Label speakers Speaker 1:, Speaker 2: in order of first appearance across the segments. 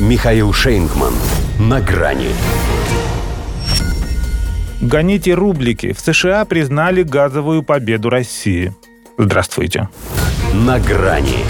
Speaker 1: Михаил Шейнгман. На грани.
Speaker 2: Гоните рублики. В США признали газовую победу России. Здравствуйте.
Speaker 1: На грани.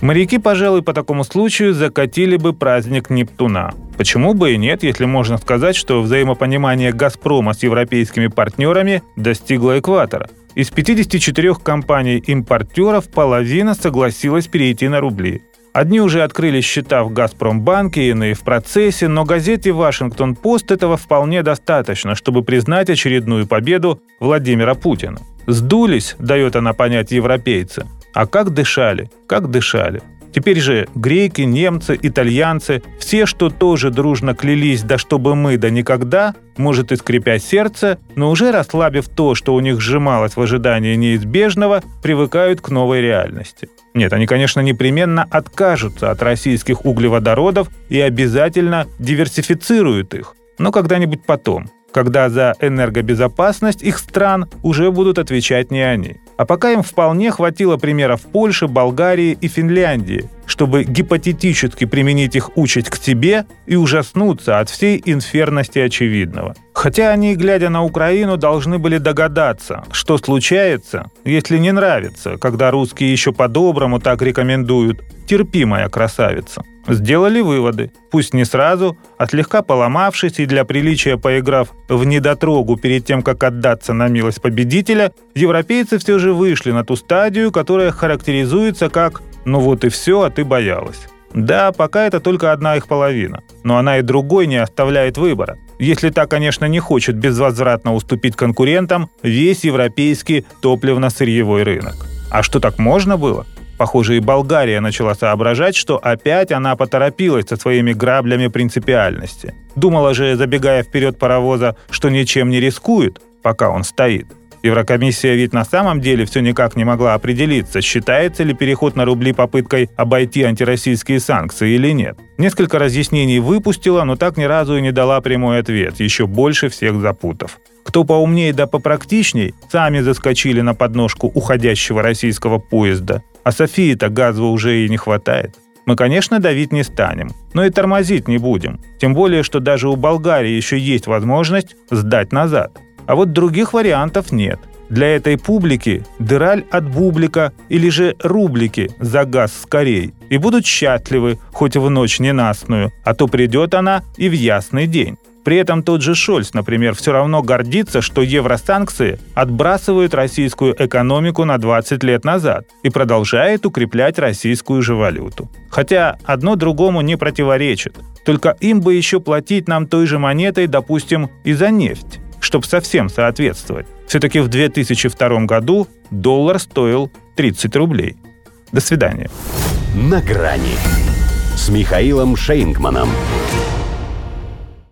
Speaker 2: Моряки, пожалуй, по такому случаю закатили бы праздник Нептуна. Почему бы и нет, если можно сказать, что взаимопонимание «Газпрома» с европейскими партнерами достигло экватора. Из 54 компаний-импортеров половина согласилась перейти на рубли. Одни уже открыли счета в «Газпромбанке», иные в процессе, но газете «Вашингтон-Пост» этого вполне достаточно, чтобы признать очередную победу Владимира Путина. Сдулись, дает она понять европейцы. А как дышали, как дышали. Теперь же греки, немцы, итальянцы, все, что тоже дружно клялись, да чтобы мы, да никогда, может и скрипя сердце, но уже расслабив то, что у них сжималось в ожидании неизбежного, привыкают к новой реальности. Нет, они, конечно, непременно откажутся от российских углеводородов и обязательно диверсифицируют их, но когда-нибудь потом – когда за энергобезопасность их стран уже будут отвечать не они. А пока им вполне хватило примеров Польши, Болгарии и Финляндии, чтобы гипотетически применить их участь к себе и ужаснуться от всей инферности очевидного. Хотя они, глядя на Украину, должны были догадаться, что случается, если не нравится, когда русские еще по-доброму так рекомендуют «терпимая красавица». Сделали выводы, пусть не сразу, а слегка поломавшись и для приличия поиграв в недотрогу перед тем, как отдаться на милость победителя, европейцы все же вышли на ту стадию, которая характеризуется как «ну вот и все, а ты боялась». Да, пока это только одна их половина, но она и другой не оставляет выбора. Если та, конечно, не хочет безвозвратно уступить конкурентам весь европейский топливно-сырьевой рынок. А что так можно было? Похоже, и Болгария начала соображать, что опять она поторопилась со своими граблями принципиальности. Думала же, забегая вперед паровоза, что ничем не рискует, пока он стоит. Еврокомиссия ведь на самом деле все никак не могла определиться, считается ли переход на рубли попыткой обойти антироссийские санкции или нет. Несколько разъяснений выпустила, но так ни разу и не дала прямой ответ, еще больше всех запутав. Кто поумнее да попрактичней, сами заскочили на подножку уходящего российского поезда. А Софии-то газа уже и не хватает. Мы, конечно, давить не станем, но и тормозить не будем. Тем более, что даже у Болгарии еще есть возможность сдать назад. А вот других вариантов нет. Для этой публики дыраль от бублика или же рублики за газ скорей. И будут счастливы, хоть в ночь ненастную, а то придет она и в ясный день. При этом тот же Шольц, например, все равно гордится, что евросанкции отбрасывают российскую экономику на 20 лет назад и продолжает укреплять российскую же валюту. Хотя одно другому не противоречит. Только им бы еще платить нам той же монетой, допустим, и за нефть, чтобы совсем соответствовать. Все-таки в 2002 году доллар стоил 30 рублей. До свидания.
Speaker 1: На грани с Михаилом Шейнгманом.